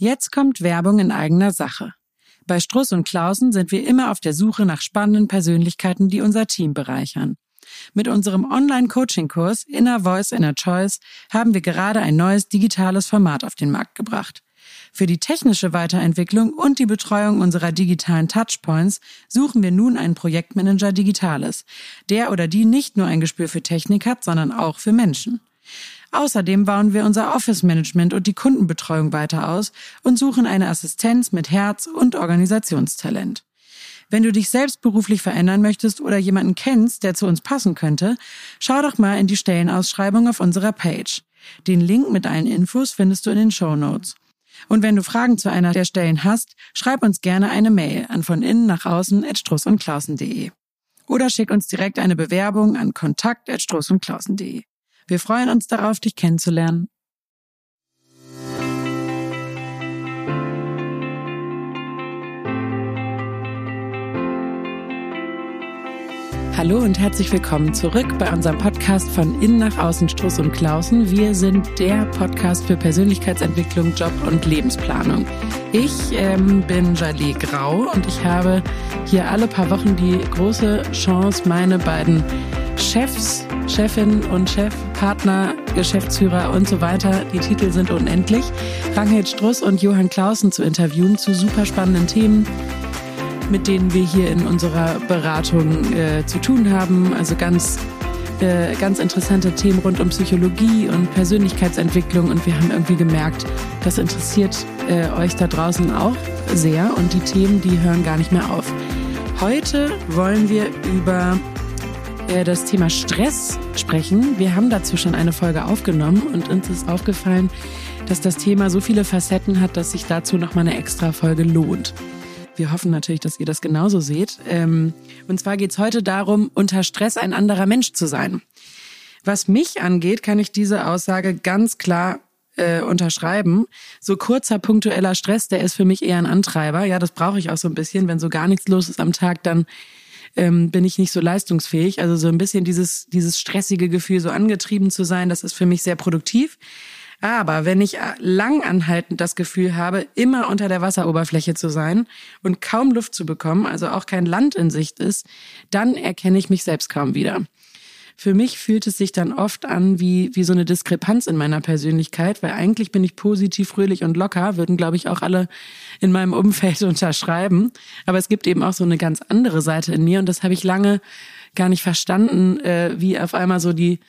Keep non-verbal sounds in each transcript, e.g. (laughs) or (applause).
Jetzt kommt Werbung in eigener Sache. Bei Struss und Klausen sind wir immer auf der Suche nach spannenden Persönlichkeiten, die unser Team bereichern. Mit unserem Online-Coaching-Kurs Inner Voice, Inner Choice haben wir gerade ein neues digitales Format auf den Markt gebracht. Für die technische Weiterentwicklung und die Betreuung unserer digitalen Touchpoints suchen wir nun einen Projektmanager Digitales, der oder die nicht nur ein Gespür für Technik hat, sondern auch für Menschen. Außerdem bauen wir unser Office-Management und die Kundenbetreuung weiter aus und suchen eine Assistenz mit Herz und Organisationstalent. Wenn du dich selbst beruflich verändern möchtest oder jemanden kennst, der zu uns passen könnte, schau doch mal in die Stellenausschreibung auf unserer Page. Den Link mit allen Infos findest du in den Show Notes. Und wenn du Fragen zu einer der Stellen hast, schreib uns gerne eine Mail an von innen nach außen at strussundklausen.de. Oder schick uns direkt eine Bewerbung an kontakt at strussundklausen.de. Wir freuen uns darauf, dich kennenzulernen. Hallo und herzlich willkommen zurück bei unserem Podcast von Innen nach Außen Struss und Klausen. Wir sind der Podcast für Persönlichkeitsentwicklung, Job und Lebensplanung. Ich ähm, bin Jalie Grau und ich habe hier alle paar Wochen die große Chance, meine beiden Chefs, Chefin und Chef, Partner, Geschäftsführer und so weiter, die Titel sind unendlich, Ranghild Struss und Johann Clausen zu interviewen zu super spannenden Themen mit denen wir hier in unserer Beratung äh, zu tun haben. Also ganz, äh, ganz interessante Themen rund um Psychologie und Persönlichkeitsentwicklung. Und wir haben irgendwie gemerkt, das interessiert äh, euch da draußen auch sehr. Und die Themen, die hören gar nicht mehr auf. Heute wollen wir über äh, das Thema Stress sprechen. Wir haben dazu schon eine Folge aufgenommen und uns ist aufgefallen, dass das Thema so viele Facetten hat, dass sich dazu nochmal eine extra Folge lohnt. Wir hoffen natürlich, dass ihr das genauso seht. Ähm, und zwar geht es heute darum, unter Stress ein anderer Mensch zu sein. Was mich angeht, kann ich diese Aussage ganz klar äh, unterschreiben. So kurzer punktueller Stress, der ist für mich eher ein Antreiber. Ja, das brauche ich auch so ein bisschen. Wenn so gar nichts los ist am Tag, dann ähm, bin ich nicht so leistungsfähig. Also so ein bisschen dieses, dieses stressige Gefühl, so angetrieben zu sein, das ist für mich sehr produktiv. Aber wenn ich äh, lang anhaltend das Gefühl habe, immer unter der Wasseroberfläche zu sein und kaum Luft zu bekommen, also auch kein Land in Sicht ist, dann erkenne ich mich selbst kaum wieder. Für mich fühlt es sich dann oft an wie, wie so eine Diskrepanz in meiner Persönlichkeit, weil eigentlich bin ich positiv, fröhlich und locker, würden, glaube ich, auch alle in meinem Umfeld (laughs) unterschreiben. Aber es gibt eben auch so eine ganz andere Seite in mir und das habe ich lange gar nicht verstanden, äh, wie auf einmal so die,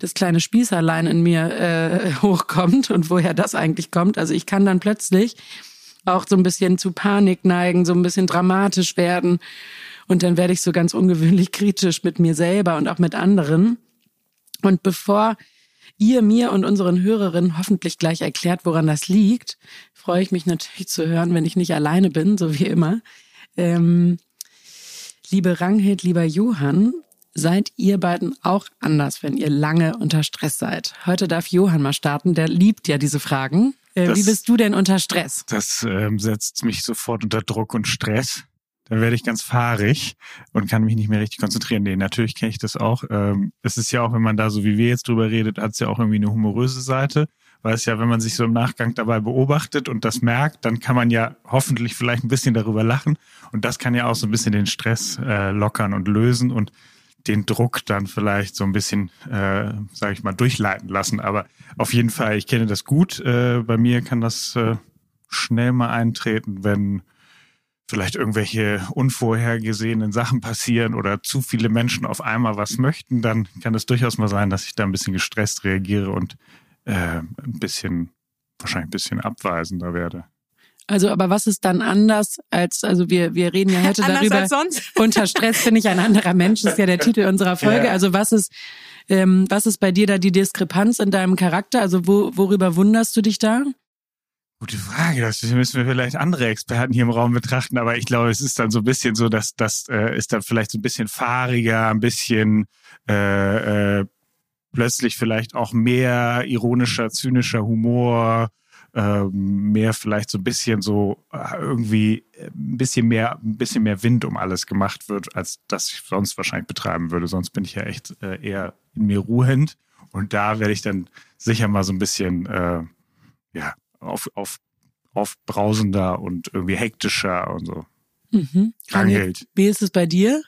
das kleine Spießerlein in mir äh, (laughs) hochkommt und woher das eigentlich kommt. Also ich kann dann plötzlich auch so ein bisschen zu Panik neigen, so ein bisschen dramatisch werden. Und dann werde ich so ganz ungewöhnlich kritisch mit mir selber und auch mit anderen. Und bevor ihr mir und unseren Hörerinnen hoffentlich gleich erklärt, woran das liegt, freue ich mich natürlich zu hören, wenn ich nicht alleine bin, so wie immer. Ähm, liebe Ranghild, lieber Johann, Seid ihr beiden auch anders, wenn ihr lange unter Stress seid? Heute darf Johann mal starten, der liebt ja diese Fragen. Äh, das, wie bist du denn unter Stress? Das ähm, setzt mich sofort unter Druck und Stress. Dann werde ich ganz fahrig und kann mich nicht mehr richtig konzentrieren. Nee, natürlich kenne ich das auch. Ähm, es ist ja auch, wenn man da so wie wir jetzt drüber redet, hat es ja auch irgendwie eine humoröse Seite. Weil es ja, wenn man sich so im Nachgang dabei beobachtet und das merkt, dann kann man ja hoffentlich vielleicht ein bisschen darüber lachen. Und das kann ja auch so ein bisschen den Stress äh, lockern und lösen. Und den Druck dann vielleicht so ein bisschen, äh, sage ich mal, durchleiten lassen. Aber auf jeden Fall, ich kenne das gut. Äh, bei mir kann das äh, schnell mal eintreten, wenn vielleicht irgendwelche unvorhergesehenen Sachen passieren oder zu viele Menschen auf einmal was möchten, dann kann es durchaus mal sein, dass ich da ein bisschen gestresst reagiere und äh, ein bisschen, wahrscheinlich ein bisschen abweisender werde. Also, aber was ist dann anders als, also wir, wir reden ja heute (laughs) darüber. (laughs) Unter Stress bin ich ein anderer Mensch, ist ja der (laughs) Titel unserer Folge. Ja. Also was ist, ähm, was ist bei dir da die Diskrepanz in deinem Charakter? Also wo, worüber wunderst du dich da? Gute Frage. Das müssen wir vielleicht andere Experten hier im Raum betrachten, aber ich glaube, es ist dann so ein bisschen so, dass das äh, ist dann vielleicht so ein bisschen fahriger, ein bisschen äh, äh, plötzlich vielleicht auch mehr ironischer, zynischer Humor, ähm, mehr vielleicht so ein bisschen so äh, irgendwie äh, ein bisschen mehr, ein bisschen mehr Wind um alles gemacht wird, als das ich sonst wahrscheinlich betreiben würde. Sonst bin ich ja echt äh, eher in mir ruhend. Und da werde ich dann sicher mal so ein bisschen ja, auf, auf, aufbrausender und irgendwie hektischer und so. Mhm. Rangelt. Wie ist es bei dir?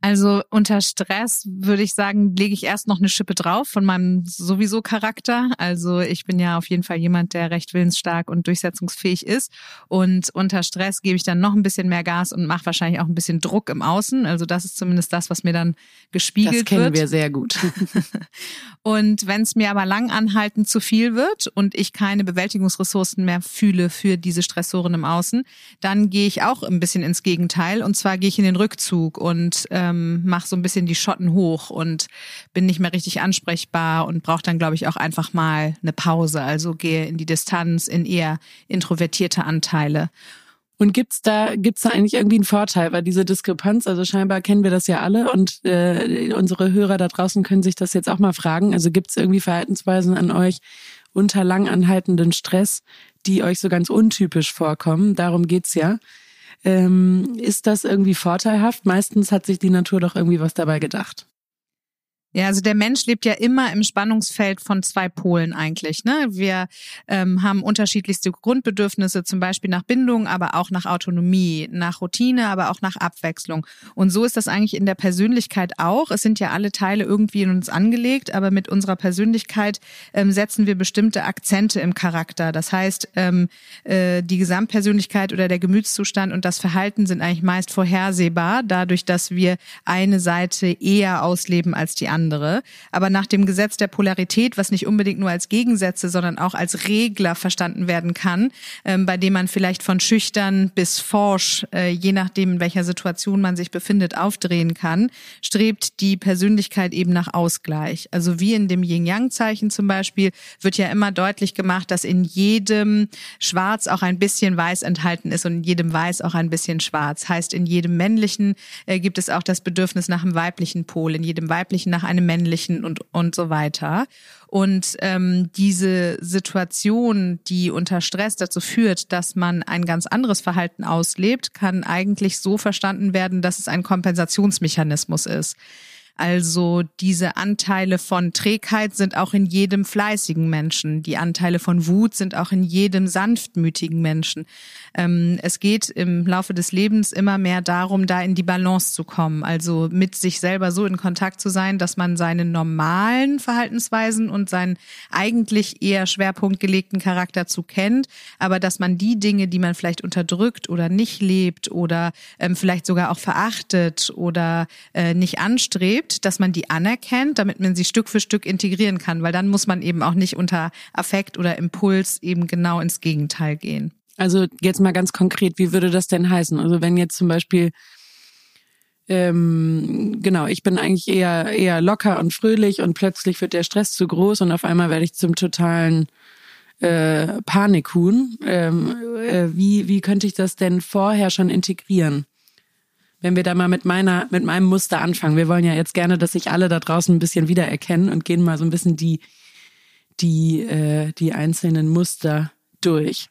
Also unter Stress würde ich sagen, lege ich erst noch eine Schippe drauf von meinem sowieso Charakter. Also ich bin ja auf jeden Fall jemand, der recht willensstark und durchsetzungsfähig ist. Und unter Stress gebe ich dann noch ein bisschen mehr Gas und mache wahrscheinlich auch ein bisschen Druck im Außen. Also das ist zumindest das, was mir dann gespiegelt wird. Das kennen wird. wir sehr gut. (laughs) und wenn es mir aber lang anhaltend zu viel wird und ich keine Bewältigungsressourcen mehr fühle für diese Stressoren im Außen, dann gehe ich auch ein bisschen ins Gegenteil. Und zwar gehe ich in den Rückzug und ähm, mache so ein bisschen die Schotten hoch und bin nicht mehr richtig ansprechbar und brauche dann, glaube ich, auch einfach mal eine Pause. Also gehe in die Distanz, in eher introvertierte Anteile. Und gibt's da gibt's da eigentlich irgendwie einen Vorteil, weil diese Diskrepanz, also scheinbar kennen wir das ja alle und äh, unsere Hörer da draußen können sich das jetzt auch mal fragen. Also gibt's irgendwie Verhaltensweisen an euch unter lang anhaltenden Stress, die euch so ganz untypisch vorkommen? Darum geht's ja. Ähm, ist das irgendwie vorteilhaft? Meistens hat sich die Natur doch irgendwie was dabei gedacht. Ja, also der Mensch lebt ja immer im Spannungsfeld von zwei Polen eigentlich. Ne? Wir ähm, haben unterschiedlichste Grundbedürfnisse, zum Beispiel nach Bindung, aber auch nach Autonomie, nach Routine, aber auch nach Abwechslung. Und so ist das eigentlich in der Persönlichkeit auch. Es sind ja alle Teile irgendwie in uns angelegt, aber mit unserer Persönlichkeit ähm, setzen wir bestimmte Akzente im Charakter. Das heißt, ähm, äh, die Gesamtpersönlichkeit oder der Gemütszustand und das Verhalten sind eigentlich meist vorhersehbar, dadurch, dass wir eine Seite eher ausleben als die andere andere. Aber nach dem Gesetz der Polarität, was nicht unbedingt nur als Gegensätze, sondern auch als Regler verstanden werden kann, ähm, bei dem man vielleicht von schüchtern bis forsch, äh, je nachdem in welcher Situation man sich befindet, aufdrehen kann, strebt die Persönlichkeit eben nach Ausgleich. Also wie in dem Yin-Yang-Zeichen zum Beispiel wird ja immer deutlich gemacht, dass in jedem Schwarz auch ein bisschen Weiß enthalten ist und in jedem Weiß auch ein bisschen Schwarz. Heißt, in jedem Männlichen äh, gibt es auch das Bedürfnis nach einem weiblichen Pol, in jedem Weiblichen nach einem männlichen und, und so weiter. Und ähm, diese Situation, die unter Stress dazu führt, dass man ein ganz anderes Verhalten auslebt, kann eigentlich so verstanden werden, dass es ein Kompensationsmechanismus ist. Also diese Anteile von Trägheit sind auch in jedem fleißigen Menschen. Die Anteile von Wut sind auch in jedem sanftmütigen Menschen. Ähm, es geht im Laufe des Lebens immer mehr darum, da in die Balance zu kommen. Also mit sich selber so in Kontakt zu sein, dass man seine normalen Verhaltensweisen und seinen eigentlich eher schwerpunktgelegten Charakter zu kennt, aber dass man die Dinge, die man vielleicht unterdrückt oder nicht lebt oder ähm, vielleicht sogar auch verachtet oder äh, nicht anstrebt, dass man die anerkennt, damit man sie Stück für Stück integrieren kann, weil dann muss man eben auch nicht unter Affekt oder Impuls eben genau ins Gegenteil gehen. Also jetzt mal ganz konkret, wie würde das denn heißen? Also wenn jetzt zum Beispiel ähm, genau, ich bin eigentlich eher eher locker und fröhlich und plötzlich wird der Stress zu groß und auf einmal werde ich zum totalen äh, Panikhuhn. Ähm, äh, wie wie könnte ich das denn vorher schon integrieren? wenn wir da mal mit meiner, mit meinem Muster anfangen. Wir wollen ja jetzt gerne, dass sich alle da draußen ein bisschen wiedererkennen und gehen mal so ein bisschen die, die, äh, die einzelnen Muster durch.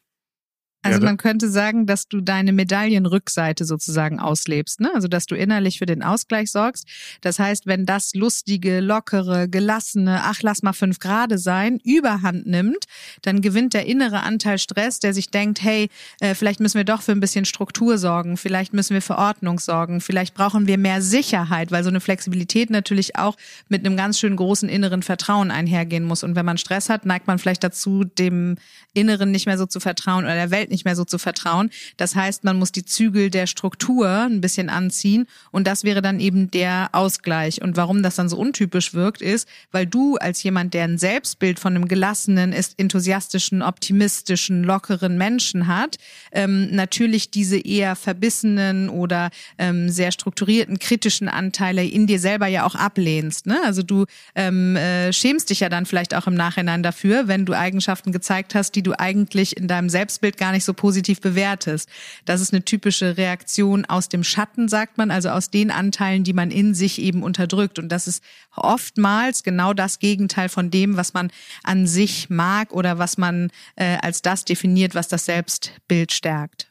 Also man könnte sagen, dass du deine Medaillenrückseite sozusagen auslebst, ne? Also dass du innerlich für den Ausgleich sorgst. Das heißt, wenn das lustige, lockere, gelassene, ach lass mal fünf Grade sein, Überhand nimmt, dann gewinnt der innere Anteil Stress, der sich denkt, hey, äh, vielleicht müssen wir doch für ein bisschen Struktur sorgen, vielleicht müssen wir für Ordnung sorgen, vielleicht brauchen wir mehr Sicherheit, weil so eine Flexibilität natürlich auch mit einem ganz schön großen inneren Vertrauen einhergehen muss. Und wenn man Stress hat, neigt man vielleicht dazu, dem Inneren nicht mehr so zu vertrauen oder der Welt nicht mehr so zu vertrauen. Das heißt, man muss die Zügel der Struktur ein bisschen anziehen und das wäre dann eben der Ausgleich. Und warum das dann so untypisch wirkt, ist, weil du als jemand, der ein Selbstbild von einem gelassenen, ist enthusiastischen, optimistischen, lockeren Menschen hat, ähm, natürlich diese eher verbissenen oder ähm, sehr strukturierten, kritischen Anteile in dir selber ja auch ablehnst. Ne? Also du ähm, äh, schämst dich ja dann vielleicht auch im Nachhinein dafür, wenn du Eigenschaften gezeigt hast, die du eigentlich in deinem Selbstbild gar nicht so positiv bewertest. Das ist eine typische Reaktion aus dem Schatten, sagt man, also aus den Anteilen, die man in sich eben unterdrückt. Und das ist oftmals genau das Gegenteil von dem, was man an sich mag oder was man äh, als das definiert, was das Selbstbild stärkt.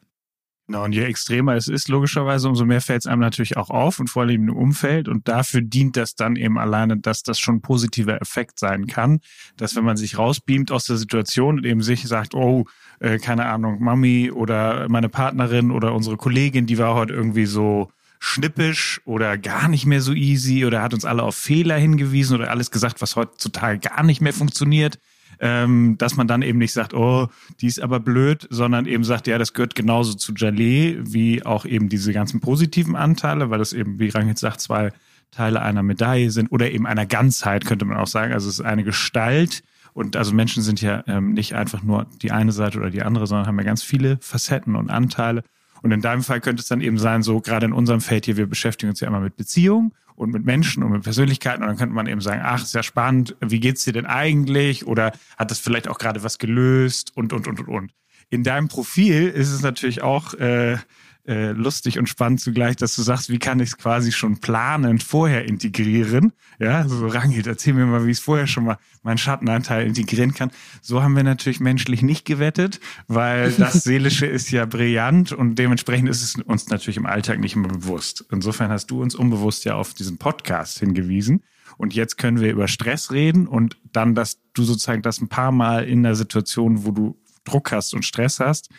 Genau, und je extremer es ist, logischerweise, umso mehr fällt es einem natürlich auch auf und vor allem im Umfeld. Und dafür dient das dann eben alleine, dass das schon ein positiver Effekt sein kann. Dass wenn man sich rausbeamt aus der Situation und eben sich sagt, oh, äh, keine Ahnung, Mami oder meine Partnerin oder unsere Kollegin, die war heute irgendwie so schnippisch oder gar nicht mehr so easy oder hat uns alle auf Fehler hingewiesen oder alles gesagt, was heutzutage gar nicht mehr funktioniert ähm, dass man dann eben nicht sagt, oh, die ist aber blöd, sondern eben sagt, ja, das gehört genauso zu Jalé wie auch eben diese ganzen positiven Anteile, weil das eben, wie Rangit sagt, zwei Teile einer Medaille sind oder eben einer Ganzheit, könnte man auch sagen. Also es ist eine Gestalt. Und also Menschen sind ja ähm, nicht einfach nur die eine Seite oder die andere, sondern haben ja ganz viele Facetten und Anteile. Und in deinem Fall könnte es dann eben sein, so gerade in unserem Feld hier, wir beschäftigen uns ja immer mit Beziehungen und mit Menschen und mit Persönlichkeiten. Und dann könnte man eben sagen, ach, ist ja spannend, wie geht's dir denn eigentlich? Oder hat das vielleicht auch gerade was gelöst? Und, und, und, und, und. In deinem Profil ist es natürlich auch äh, äh, lustig und spannend zugleich, dass du sagst, wie kann ich es quasi schon planend vorher integrieren? Ja, so Rangit, erzähl mir mal, wie ich es vorher schon mal meinen Schattenanteil integrieren kann. So haben wir natürlich menschlich nicht gewettet, weil (laughs) das Seelische ist ja brillant und dementsprechend ist es uns natürlich im Alltag nicht immer bewusst. Insofern hast du uns unbewusst ja auf diesen Podcast hingewiesen. Und jetzt können wir über Stress reden und dann, dass du sozusagen das ein paar Mal in der Situation, wo du Druck hast und Stress hast,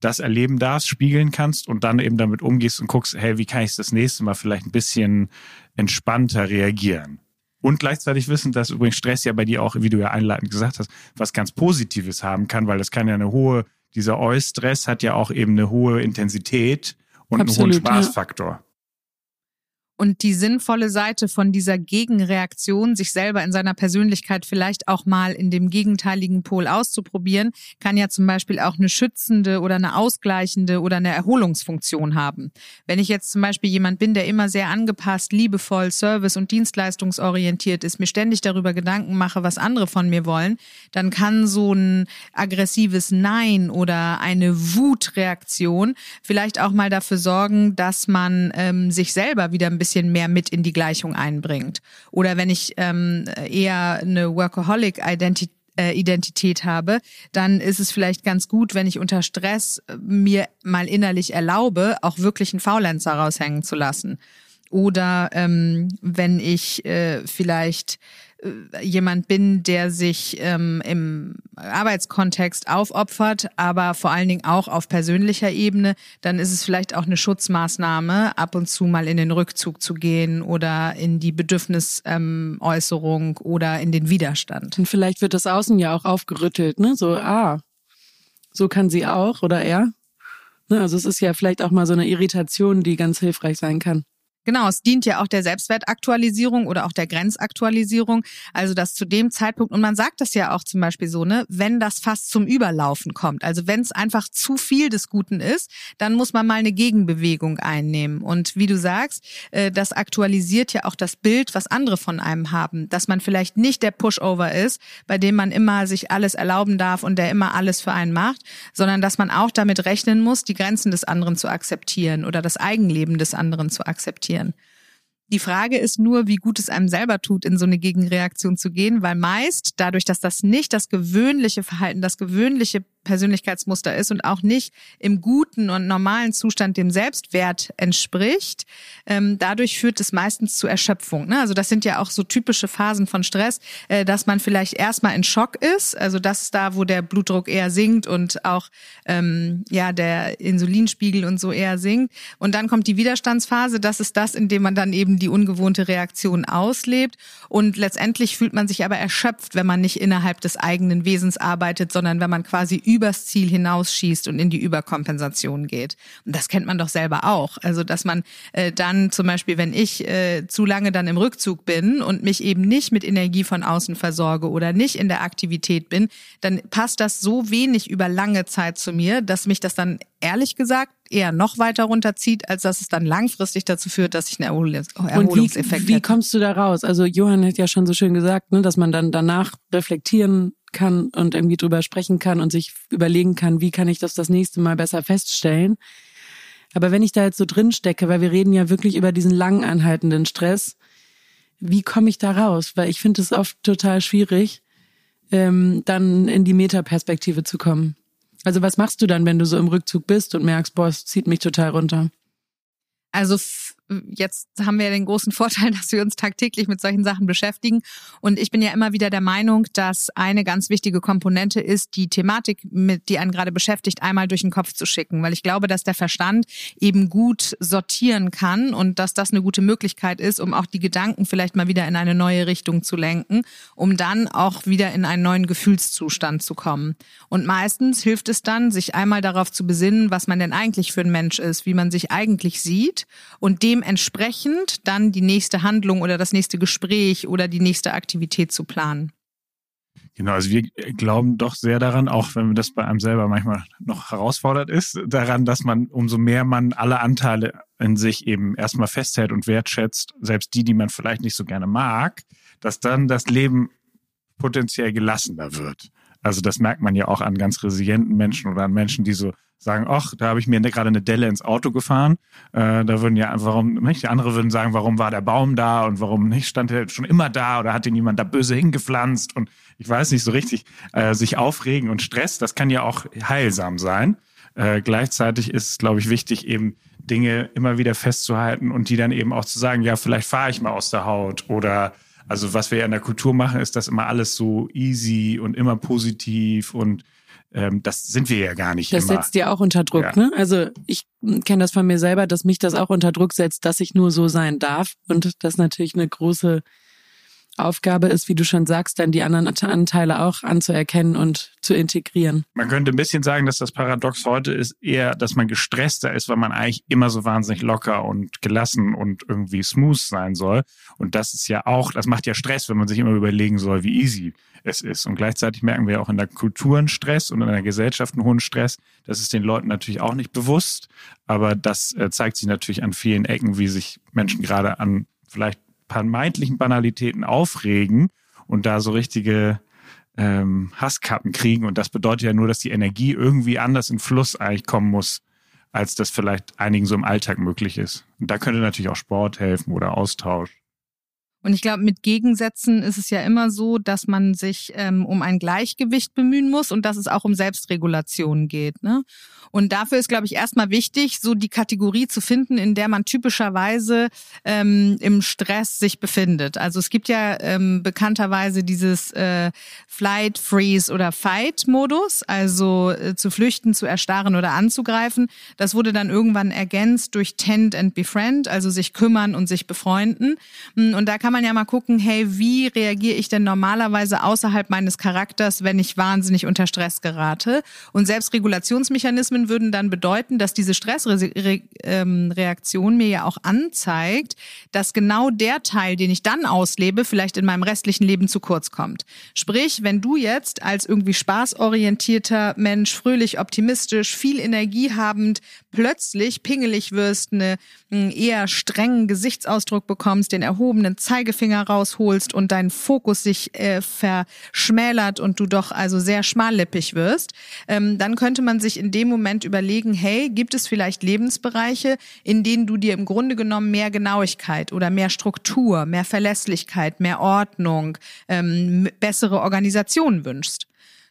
das erleben darfst, spiegeln kannst und dann eben damit umgehst und guckst, hey, wie kann ich das nächste Mal vielleicht ein bisschen entspannter reagieren? Und gleichzeitig wissen, dass übrigens Stress ja bei dir auch, wie du ja einleitend gesagt hast, was ganz Positives haben kann, weil das kann ja eine hohe, dieser Eustress hat ja auch eben eine hohe Intensität und Absolut, einen hohen Spaßfaktor. Ja. Und die sinnvolle Seite von dieser Gegenreaktion, sich selber in seiner Persönlichkeit vielleicht auch mal in dem gegenteiligen Pol auszuprobieren, kann ja zum Beispiel auch eine schützende oder eine ausgleichende oder eine Erholungsfunktion haben. Wenn ich jetzt zum Beispiel jemand bin, der immer sehr angepasst, liebevoll, service- und dienstleistungsorientiert ist, mir ständig darüber Gedanken mache, was andere von mir wollen, dann kann so ein aggressives Nein oder eine Wutreaktion vielleicht auch mal dafür sorgen, dass man ähm, sich selber wieder ein bisschen bisschen mehr mit in die Gleichung einbringt. Oder wenn ich ähm, eher eine Workaholic-Identität äh, Identität habe, dann ist es vielleicht ganz gut, wenn ich unter Stress mir mal innerlich erlaube, auch wirklich einen Faulenzer raushängen zu lassen. Oder ähm, wenn ich äh, vielleicht äh, jemand bin, der sich ähm, im Arbeitskontext aufopfert, aber vor allen Dingen auch auf persönlicher Ebene, dann ist es vielleicht auch eine Schutzmaßnahme, ab und zu mal in den Rückzug zu gehen oder in die Bedürfnisäußerung ähm, oder in den Widerstand. Und vielleicht wird das Außen ja auch aufgerüttelt, ne? So, ah, so kann sie auch oder er. Ne? Also es ist ja vielleicht auch mal so eine Irritation, die ganz hilfreich sein kann. Genau, es dient ja auch der Selbstwertaktualisierung oder auch der Grenzaktualisierung. Also dass zu dem Zeitpunkt, und man sagt das ja auch zum Beispiel so, ne, wenn das fast zum Überlaufen kommt, also wenn es einfach zu viel des Guten ist, dann muss man mal eine Gegenbewegung einnehmen. Und wie du sagst, äh, das aktualisiert ja auch das Bild, was andere von einem haben, dass man vielleicht nicht der Pushover ist, bei dem man immer sich alles erlauben darf und der immer alles für einen macht, sondern dass man auch damit rechnen muss, die Grenzen des anderen zu akzeptieren oder das Eigenleben des anderen zu akzeptieren passieren. Die Frage ist nur, wie gut es einem selber tut, in so eine Gegenreaktion zu gehen, weil meist dadurch, dass das nicht das gewöhnliche Verhalten, das gewöhnliche Persönlichkeitsmuster ist und auch nicht im guten und normalen Zustand dem Selbstwert entspricht, ähm, dadurch führt es meistens zu Erschöpfung. Ne? Also das sind ja auch so typische Phasen von Stress, äh, dass man vielleicht erstmal in Schock ist, also das ist da, wo der Blutdruck eher sinkt und auch ähm, ja der Insulinspiegel und so eher sinkt. Und dann kommt die Widerstandsphase, das ist das, in dem man dann eben die ungewohnte Reaktion auslebt. Und letztendlich fühlt man sich aber erschöpft, wenn man nicht innerhalb des eigenen Wesens arbeitet, sondern wenn man quasi übers Ziel hinausschießt und in die Überkompensation geht. Und das kennt man doch selber auch. Also, dass man äh, dann zum Beispiel, wenn ich äh, zu lange dann im Rückzug bin und mich eben nicht mit Energie von außen versorge oder nicht in der Aktivität bin, dann passt das so wenig über lange Zeit zu mir, dass mich das dann ehrlich gesagt eher noch weiter runterzieht, als dass es dann langfristig dazu führt, dass ich einen Erholungs Erholungseffekt Und wie, wie kommst du da raus? Also Johann hat ja schon so schön gesagt, ne, dass man dann danach reflektieren kann und irgendwie drüber sprechen kann und sich überlegen kann, wie kann ich das das nächste Mal besser feststellen. Aber wenn ich da jetzt so drin stecke, weil wir reden ja wirklich über diesen lang anhaltenden Stress, wie komme ich da raus? Weil ich finde es oft total schwierig, ähm, dann in die Metaperspektive zu kommen. Also was machst du dann, wenn du so im Rückzug bist und merkst, boah, es zieht mich total runter? Also jetzt haben wir den großen (laughs) Vorteil, dass wir uns tagtäglich mit solchen Sachen beschäftigen. Und ich bin ja immer wieder der Meinung, dass eine ganz wichtige Komponente ist, die Thematik, mit, die einen gerade beschäftigt, einmal durch den Kopf zu schicken. Weil ich glaube, dass der Verstand eben gut sortieren kann und dass das eine gute Möglichkeit ist, um auch die Gedanken vielleicht mal wieder in eine neue Richtung zu lenken, um dann auch wieder in einen neuen Gefühlszustand zu kommen. Und meistens hilft es dann, sich einmal darauf zu besinnen, was man denn eigentlich für ein Mensch ist, wie man sich eigentlich sieht und dem dementsprechend dann die nächste Handlung oder das nächste Gespräch oder die nächste Aktivität zu planen. Genau, also wir glauben doch sehr daran, auch wenn das bei einem selber manchmal noch herausfordert ist, daran, dass man, umso mehr man alle Anteile in sich eben erstmal festhält und wertschätzt, selbst die, die man vielleicht nicht so gerne mag, dass dann das Leben potenziell gelassener wird. Also das merkt man ja auch an ganz resilienten Menschen oder an Menschen, die so sagen, ach, da habe ich mir gerade eine Delle ins Auto gefahren. Äh, da würden ja, warum nicht? Die andere würden sagen, warum war der Baum da und warum nicht stand er schon immer da oder hat ihn jemand da böse hingepflanzt und ich weiß nicht so richtig, äh, sich aufregen und Stress, das kann ja auch heilsam sein. Äh, gleichzeitig ist es, glaube ich, wichtig, eben Dinge immer wieder festzuhalten und die dann eben auch zu sagen, ja, vielleicht fahre ich mal aus der Haut oder also was wir ja in der Kultur machen, ist das immer alles so easy und immer positiv und ähm, das sind wir ja gar nicht. Das immer. setzt dir auch unter Druck, ja. ne? Also ich kenne das von mir selber, dass mich das auch unter Druck setzt, dass ich nur so sein darf und das natürlich eine große Aufgabe ist, wie du schon sagst, dann die anderen Anteile auch anzuerkennen und zu integrieren. Man könnte ein bisschen sagen, dass das Paradox heute ist eher, dass man gestresster ist, weil man eigentlich immer so wahnsinnig locker und gelassen und irgendwie smooth sein soll. Und das ist ja auch, das macht ja Stress, wenn man sich immer überlegen soll, wie easy es ist. Und gleichzeitig merken wir auch in der Kultur einen Stress und in der Gesellschaft einen hohen Stress. Das ist den Leuten natürlich auch nicht bewusst, aber das äh, zeigt sich natürlich an vielen Ecken, wie sich Menschen gerade an vielleicht vermeintlichen Banalitäten aufregen und da so richtige ähm, Hasskappen kriegen. Und das bedeutet ja nur, dass die Energie irgendwie anders in Fluss eigentlich kommen muss, als das vielleicht einigen so im Alltag möglich ist. Und da könnte natürlich auch Sport helfen oder Austausch. Und ich glaube, mit Gegensätzen ist es ja immer so, dass man sich ähm, um ein Gleichgewicht bemühen muss und dass es auch um Selbstregulation geht. Ne? Und dafür ist, glaube ich, erstmal wichtig, so die Kategorie zu finden, in der man typischerweise ähm, im Stress sich befindet. Also es gibt ja ähm, bekannterweise dieses äh, Flight, Freeze oder Fight-Modus, also äh, zu flüchten, zu erstarren oder anzugreifen. Das wurde dann irgendwann ergänzt durch Tend and Befriend, also sich kümmern und sich befreunden. Und da kann man ja mal gucken, hey, wie reagiere ich denn normalerweise außerhalb meines Charakters, wenn ich wahnsinnig unter Stress gerate? Und Selbstregulationsmechanismen würden dann bedeuten, dass diese Stressreaktion mir ja auch anzeigt, dass genau der Teil, den ich dann auslebe, vielleicht in meinem restlichen Leben zu kurz kommt. Sprich, wenn du jetzt als irgendwie spaßorientierter Mensch, fröhlich, optimistisch, viel Energie habend, plötzlich pingelig wirst, eine, einen eher strengen Gesichtsausdruck bekommst, den erhobenen Zeigefinger Zeigefinger rausholst und dein Fokus sich äh, verschmälert und du doch also sehr schmallippig wirst, ähm, dann könnte man sich in dem Moment überlegen, hey, gibt es vielleicht Lebensbereiche, in denen du dir im Grunde genommen mehr Genauigkeit oder mehr Struktur, mehr Verlässlichkeit, mehr Ordnung, ähm, bessere Organisation wünschst?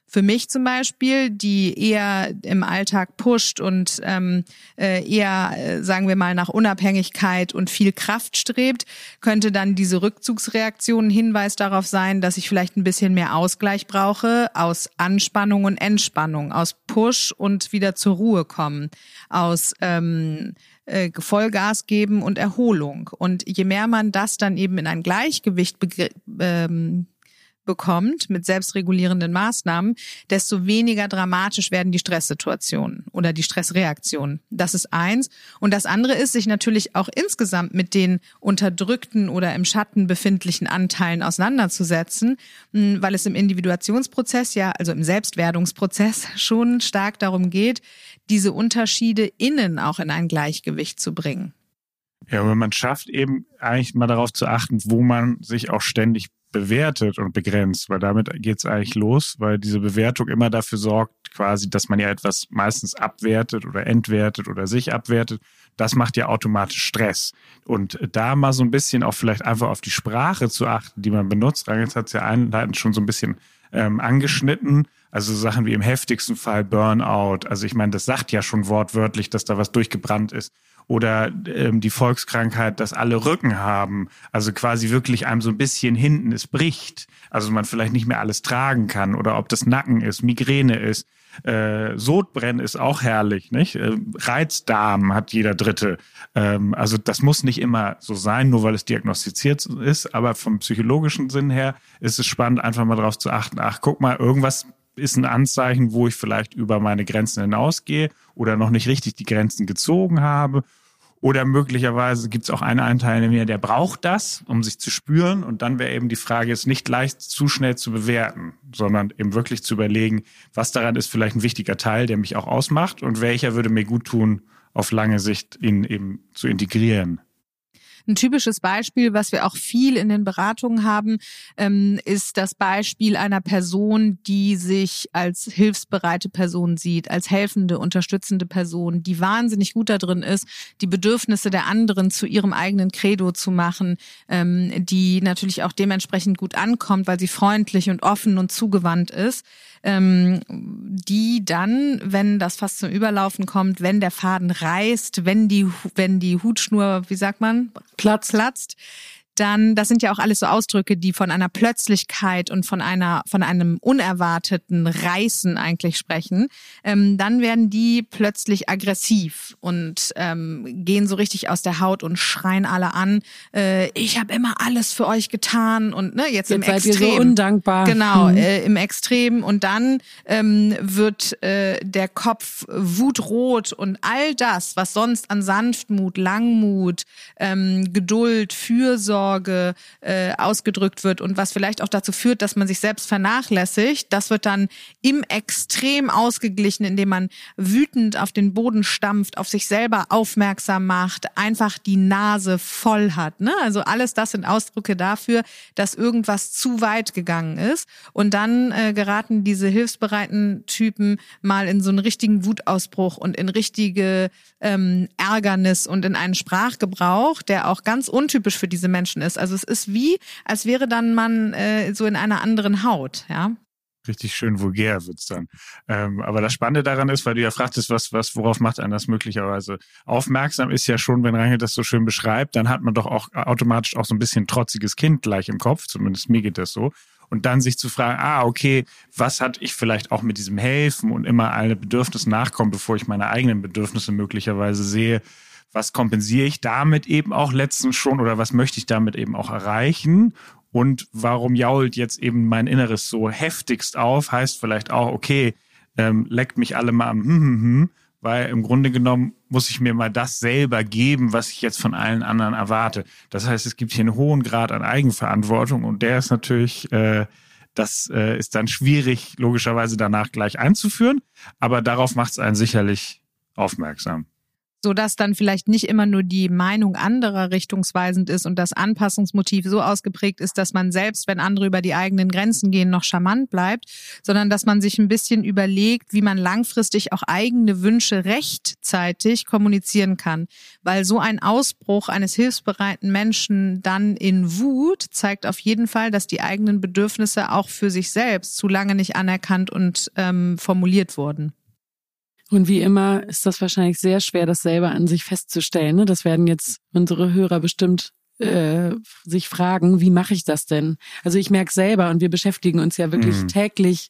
Für mich zum Beispiel, die eher im Alltag pusht und ähm, äh, eher, äh, sagen wir mal, nach Unabhängigkeit und viel Kraft strebt, könnte dann diese Rückzugsreaktion ein Hinweis darauf sein, dass ich vielleicht ein bisschen mehr Ausgleich brauche aus Anspannung und Entspannung, aus Push und wieder zur Ruhe kommen, aus ähm, äh, Vollgas geben und Erholung. Und je mehr man das dann eben in ein Gleichgewicht ähm, bekommt mit selbstregulierenden Maßnahmen, desto weniger dramatisch werden die Stresssituationen oder die Stressreaktionen. Das ist eins. Und das andere ist, sich natürlich auch insgesamt mit den unterdrückten oder im Schatten befindlichen Anteilen auseinanderzusetzen, hm, weil es im Individuationsprozess ja, also im Selbstwerdungsprozess (laughs) schon stark darum geht, diese Unterschiede innen auch in ein Gleichgewicht zu bringen. Ja, aber man schafft eben eigentlich mal darauf zu achten, wo man sich auch ständig bewertet und begrenzt, weil damit geht's eigentlich los, weil diese Bewertung immer dafür sorgt, quasi, dass man ja etwas meistens abwertet oder entwertet oder sich abwertet. Das macht ja automatisch Stress. Und da mal so ein bisschen auch vielleicht einfach auf die Sprache zu achten, die man benutzt. Jetzt hat es ja einleitend schon so ein bisschen ähm, angeschnitten. Also Sachen wie im heftigsten Fall Burnout. Also ich meine, das sagt ja schon wortwörtlich, dass da was durchgebrannt ist. Oder ähm, die Volkskrankheit, dass alle Rücken haben. Also quasi wirklich einem so ein bisschen hinten es bricht. Also man vielleicht nicht mehr alles tragen kann. Oder ob das Nacken ist, Migräne ist. Äh, Sodbrennen ist auch herrlich, nicht? Äh, Reizdarm hat jeder Dritte. Ähm, also das muss nicht immer so sein, nur weil es diagnostiziert ist. Aber vom psychologischen Sinn her ist es spannend, einfach mal darauf zu achten. Ach, guck mal, irgendwas ist ein Anzeichen, wo ich vielleicht über meine Grenzen hinausgehe oder noch nicht richtig die Grenzen gezogen habe. Oder möglicherweise gibt es auch einen Anteil in mir, der braucht das, um sich zu spüren. Und dann wäre eben die Frage, es nicht leicht zu schnell zu bewerten, sondern eben wirklich zu überlegen, was daran ist vielleicht ein wichtiger Teil, der mich auch ausmacht und welcher würde mir gut tun, auf lange Sicht ihn eben zu integrieren. Ein typisches Beispiel, was wir auch viel in den Beratungen haben, ähm, ist das Beispiel einer Person, die sich als hilfsbereite Person sieht, als helfende, unterstützende Person, die wahnsinnig gut darin ist, die Bedürfnisse der anderen zu ihrem eigenen Credo zu machen, ähm, die natürlich auch dementsprechend gut ankommt, weil sie freundlich und offen und zugewandt ist ähm, die dann, wenn das fast zum Überlaufen kommt, wenn der Faden reißt, wenn die, wenn die Hutschnur, wie sagt man, platzt, platzt dann, das sind ja auch alles so Ausdrücke, die von einer Plötzlichkeit und von einer, von einem unerwarteten Reißen eigentlich sprechen, ähm, dann werden die plötzlich aggressiv und ähm, gehen so richtig aus der Haut und schreien alle an, äh, ich habe immer alles für euch getan und ne, jetzt, jetzt im seid Extrem. Ihr so undankbar. Genau, mhm. äh, im Extrem und dann ähm, wird äh, der Kopf wutrot und all das, was sonst an Sanftmut, Langmut, ähm, Geduld, Fürsorge, Sorge äh, ausgedrückt wird und was vielleicht auch dazu führt, dass man sich selbst vernachlässigt, das wird dann im Extrem ausgeglichen, indem man wütend auf den Boden stampft, auf sich selber aufmerksam macht, einfach die Nase voll hat. Ne? Also alles das sind Ausdrücke dafür, dass irgendwas zu weit gegangen ist. Und dann äh, geraten diese hilfsbereiten Typen mal in so einen richtigen Wutausbruch und in richtige ähm, Ärgernis und in einen Sprachgebrauch, der auch ganz untypisch für diese Menschen ist. Also es ist wie, als wäre dann man äh, so in einer anderen Haut, ja. Richtig schön vulgär wird's dann. Ähm, aber das Spannende daran ist, weil du ja fragtest, was, was, worauf macht einen das möglicherweise aufmerksam, ist ja schon, wenn Rangel das so schön beschreibt, dann hat man doch auch automatisch auch so ein bisschen trotziges Kind gleich im Kopf, zumindest mir geht das so. Und dann sich zu fragen, ah, okay, was hat ich vielleicht auch mit diesem Helfen und immer alle Bedürfnisse nachkommen, bevor ich meine eigenen Bedürfnisse möglicherweise sehe, was kompensiere ich damit eben auch letztens schon oder was möchte ich damit eben auch erreichen? Und warum jault jetzt eben mein Inneres so heftigst auf? Heißt vielleicht auch, okay, ähm, leckt mich alle mal am hm, hm, hm, weil im Grunde genommen muss ich mir mal das selber geben, was ich jetzt von allen anderen erwarte. Das heißt, es gibt hier einen hohen Grad an Eigenverantwortung und der ist natürlich, äh, das äh, ist dann schwierig, logischerweise danach gleich einzuführen, aber darauf macht es einen sicherlich aufmerksam so dass dann vielleicht nicht immer nur die Meinung anderer richtungsweisend ist und das Anpassungsmotiv so ausgeprägt ist, dass man selbst, wenn andere über die eigenen Grenzen gehen, noch charmant bleibt, sondern dass man sich ein bisschen überlegt, wie man langfristig auch eigene Wünsche rechtzeitig kommunizieren kann. Weil so ein Ausbruch eines hilfsbereiten Menschen dann in Wut zeigt auf jeden Fall, dass die eigenen Bedürfnisse auch für sich selbst zu lange nicht anerkannt und ähm, formuliert wurden. Und wie immer ist das wahrscheinlich sehr schwer, das selber an sich festzustellen. Ne? Das werden jetzt unsere Hörer bestimmt äh, sich fragen, wie mache ich das denn? Also ich merke selber und wir beschäftigen uns ja wirklich mhm. täglich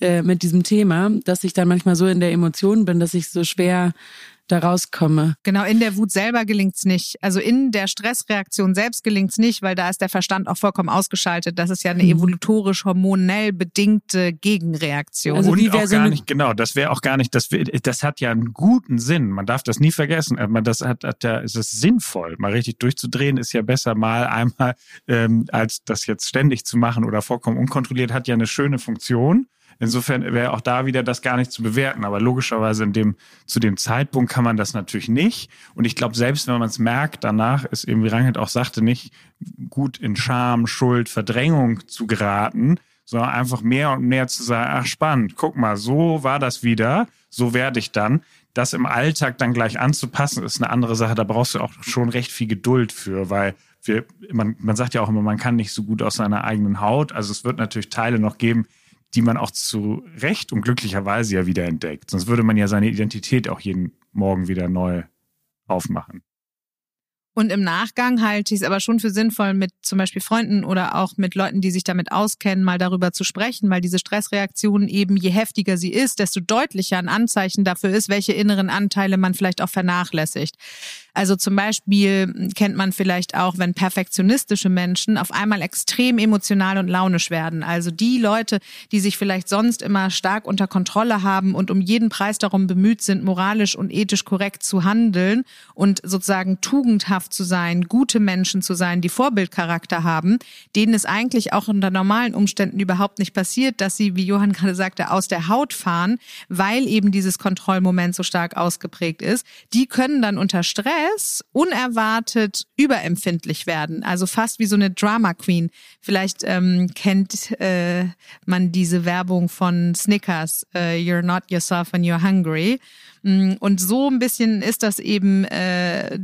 äh, mit diesem Thema, dass ich dann manchmal so in der Emotion bin, dass ich so schwer da rauskomme. Genau, in der Wut selber gelingt's nicht. Also in der Stressreaktion selbst gelingt's nicht, weil da ist der Verstand auch vollkommen ausgeschaltet. Das ist ja eine mhm. evolutorisch hormonell bedingte Gegenreaktion. Also Und auch so gar nicht, genau, das wäre auch gar nicht, das, das hat ja einen guten Sinn. Man darf das nie vergessen. Äh, das hat, hat ja, ist es sinnvoll. Mal richtig durchzudrehen ist ja besser mal einmal, ähm, als das jetzt ständig zu machen oder vollkommen unkontrolliert, hat ja eine schöne Funktion. Insofern wäre auch da wieder das gar nicht zu bewerten. Aber logischerweise in dem, zu dem Zeitpunkt kann man das natürlich nicht. Und ich glaube, selbst wenn man es merkt, danach ist eben, wie Rangit auch sagte, nicht gut in Scham, Schuld, Verdrängung zu geraten, sondern einfach mehr und mehr zu sagen, ach spannend, guck mal, so war das wieder, so werde ich dann. Das im Alltag dann gleich anzupassen, ist eine andere Sache. Da brauchst du auch schon recht viel Geduld für, weil wir, man, man sagt ja auch immer, man kann nicht so gut aus seiner eigenen Haut. Also es wird natürlich Teile noch geben, die man auch zu Recht und glücklicherweise ja wieder entdeckt. Sonst würde man ja seine Identität auch jeden Morgen wieder neu aufmachen. Und im Nachgang halte ich es aber schon für sinnvoll, mit zum Beispiel Freunden oder auch mit Leuten, die sich damit auskennen, mal darüber zu sprechen, weil diese Stressreaktion eben, je heftiger sie ist, desto deutlicher ein Anzeichen dafür ist, welche inneren Anteile man vielleicht auch vernachlässigt. Also zum Beispiel kennt man vielleicht auch, wenn perfektionistische Menschen auf einmal extrem emotional und launisch werden. Also die Leute, die sich vielleicht sonst immer stark unter Kontrolle haben und um jeden Preis darum bemüht sind, moralisch und ethisch korrekt zu handeln und sozusagen tugendhaft zu sein, gute Menschen zu sein, die Vorbildcharakter haben, denen es eigentlich auch unter normalen Umständen überhaupt nicht passiert, dass sie, wie Johann gerade sagte, aus der Haut fahren, weil eben dieses Kontrollmoment so stark ausgeprägt ist. Die können dann unter Stress Stress unerwartet überempfindlich werden. Also fast wie so eine Drama Queen. Vielleicht ähm, kennt äh, man diese Werbung von Snickers, äh, You're not yourself when you're hungry. Mm, und so ein bisschen ist das eben äh,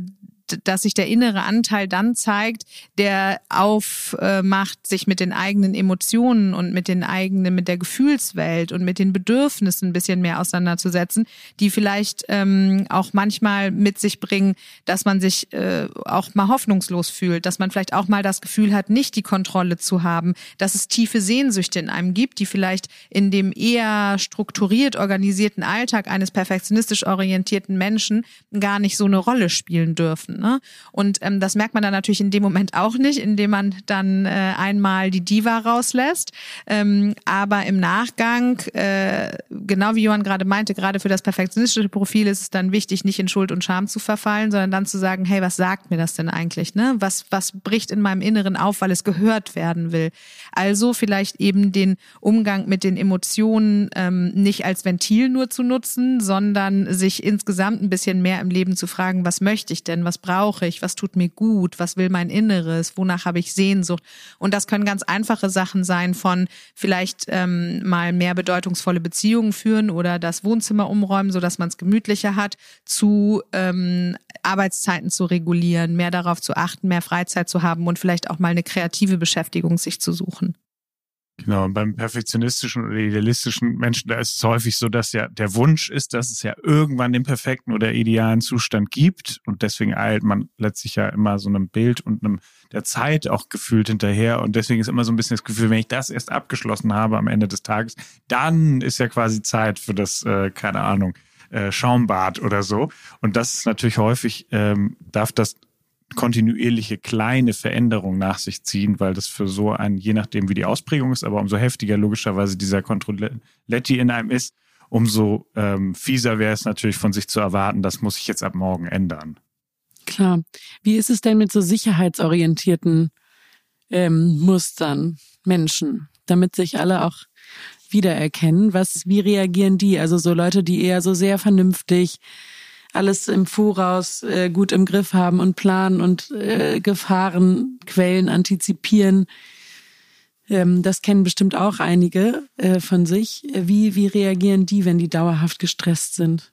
dass sich der innere Anteil dann zeigt, der aufmacht, sich mit den eigenen Emotionen und mit den eigenen, mit der Gefühlswelt und mit den Bedürfnissen ein bisschen mehr auseinanderzusetzen, die vielleicht ähm, auch manchmal mit sich bringen, dass man sich äh, auch mal hoffnungslos fühlt, dass man vielleicht auch mal das Gefühl hat, nicht die Kontrolle zu haben, dass es tiefe Sehnsüchte in einem gibt, die vielleicht in dem eher strukturiert organisierten Alltag eines perfektionistisch orientierten Menschen gar nicht so eine Rolle spielen dürfen. Ne? Und ähm, das merkt man dann natürlich in dem Moment auch nicht, indem man dann äh, einmal die Diva rauslässt. Ähm, aber im Nachgang, äh, genau wie Johann gerade meinte, gerade für das perfektionistische Profil ist es dann wichtig, nicht in Schuld und Scham zu verfallen, sondern dann zu sagen, hey, was sagt mir das denn eigentlich? Ne? Was, was bricht in meinem Inneren auf, weil es gehört werden will? Also vielleicht eben den Umgang mit den Emotionen ähm, nicht als Ventil nur zu nutzen, sondern sich insgesamt ein bisschen mehr im Leben zu fragen, was möchte ich denn, was brauche ich, was tut mir gut, was will mein Inneres, wonach habe ich Sehnsucht. Und das können ganz einfache Sachen sein von vielleicht ähm, mal mehr bedeutungsvolle Beziehungen führen oder das Wohnzimmer umräumen, sodass man es gemütlicher hat, zu ähm, Arbeitszeiten zu regulieren, mehr darauf zu achten, mehr Freizeit zu haben und vielleicht auch mal eine kreative Beschäftigung sich zu suchen. Genau, und beim perfektionistischen oder idealistischen Menschen, da ist es häufig so, dass ja der Wunsch ist, dass es ja irgendwann den perfekten oder idealen Zustand gibt. Und deswegen eilt man letztlich ja immer so einem Bild und einem der Zeit auch gefühlt hinterher. Und deswegen ist immer so ein bisschen das Gefühl, wenn ich das erst abgeschlossen habe am Ende des Tages, dann ist ja quasi Zeit für das, äh, keine Ahnung, äh, Schaumbad oder so. Und das ist natürlich häufig, ähm, darf das kontinuierliche kleine Veränderung nach sich ziehen, weil das für so ein, je nachdem wie die Ausprägung ist, aber umso heftiger logischerweise dieser Kontrolletti in einem ist, umso ähm, fieser wäre es natürlich von sich zu erwarten, das muss ich jetzt ab morgen ändern. Klar. Wie ist es denn mit so sicherheitsorientierten ähm, Mustern, Menschen, damit sich alle auch wiedererkennen? Was, wie reagieren die? Also so Leute, die eher so sehr vernünftig alles im Voraus äh, gut im Griff haben und planen und äh, Gefahrenquellen antizipieren. Ähm, das kennen bestimmt auch einige äh, von sich. Wie, wie reagieren die, wenn die dauerhaft gestresst sind?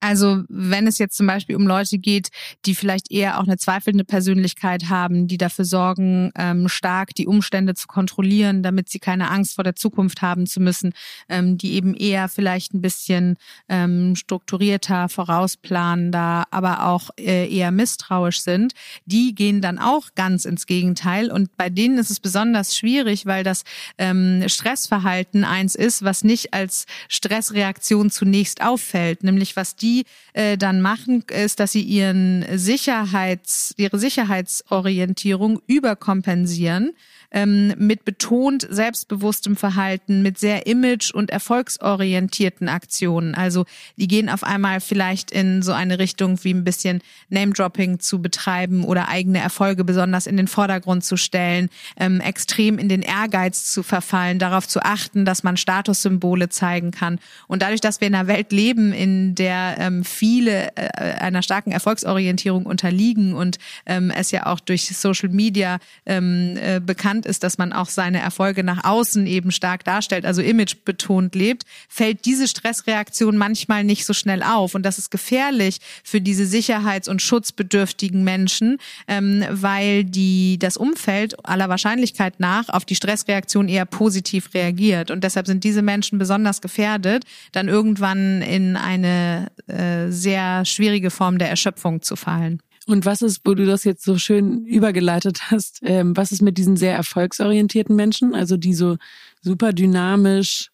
Also wenn es jetzt zum Beispiel um Leute geht, die vielleicht eher auch eine zweifelnde Persönlichkeit haben, die dafür sorgen, ähm, stark die Umstände zu kontrollieren, damit sie keine Angst vor der Zukunft haben zu müssen, ähm, die eben eher vielleicht ein bisschen ähm, strukturierter, vorausplanender, aber auch äh, eher misstrauisch sind, die gehen dann auch ganz ins Gegenteil. Und bei denen ist es besonders schwierig, weil das ähm, Stressverhalten eins ist, was nicht als Stressreaktion zunächst auffällt, nämlich was die die äh, dann machen, ist, dass sie ihren Sicherheits, ihre Sicherheitsorientierung überkompensieren ähm, mit betont selbstbewusstem Verhalten, mit sehr image- und erfolgsorientierten Aktionen. Also die gehen auf einmal vielleicht in so eine Richtung wie ein bisschen Name-Dropping zu betreiben oder eigene Erfolge besonders in den Vordergrund zu stellen, ähm, extrem in den Ehrgeiz zu verfallen, darauf zu achten, dass man Statussymbole zeigen kann. Und dadurch, dass wir in einer Welt leben, in der ähm, viele äh, einer starken Erfolgsorientierung unterliegen und ähm, es ja auch durch Social Media ähm, äh, bekannt ist, dass man auch seine Erfolge nach außen eben stark darstellt, also image betont lebt, fällt diese Stressreaktion manchmal nicht so schnell auf. Und das ist gefährlich für diese sicherheits- und schutzbedürftigen Menschen, ähm, weil die das Umfeld aller Wahrscheinlichkeit nach auf die Stressreaktion eher positiv reagiert. Und deshalb sind diese Menschen besonders gefährdet, dann irgendwann in eine äh, sehr schwierige Form der Erschöpfung zu fallen. Und was ist, wo du das jetzt so schön übergeleitet hast, ähm, was ist mit diesen sehr erfolgsorientierten Menschen, also die so super dynamisch,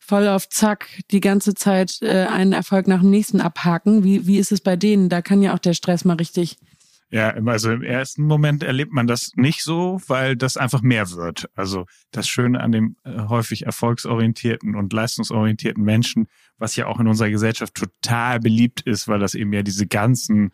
voll auf Zack, die ganze Zeit äh, einen Erfolg nach dem nächsten abhaken? Wie, wie ist es bei denen? Da kann ja auch der Stress mal richtig ja, also im ersten Moment erlebt man das nicht so, weil das einfach mehr wird. Also das Schöne an dem äh, häufig erfolgsorientierten und leistungsorientierten Menschen, was ja auch in unserer Gesellschaft total beliebt ist, weil das eben ja diese ganzen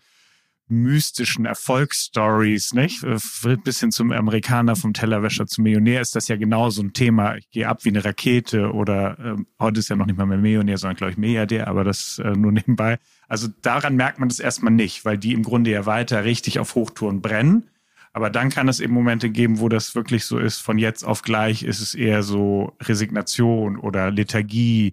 mystischen Erfolgsstories, nicht? Äh, bis hin zum Amerikaner vom Tellerwäscher zum Millionär ist das ja genau so ein Thema. Ich gehe ab wie eine Rakete oder ähm, heute ist ja noch nicht mal mehr Millionär, sondern glaube ich Milliardär, aber das äh, nur nebenbei. Also daran merkt man das erstmal nicht, weil die im Grunde ja weiter richtig auf Hochtouren brennen. Aber dann kann es eben Momente geben, wo das wirklich so ist, von jetzt auf gleich ist es eher so Resignation oder Lethargie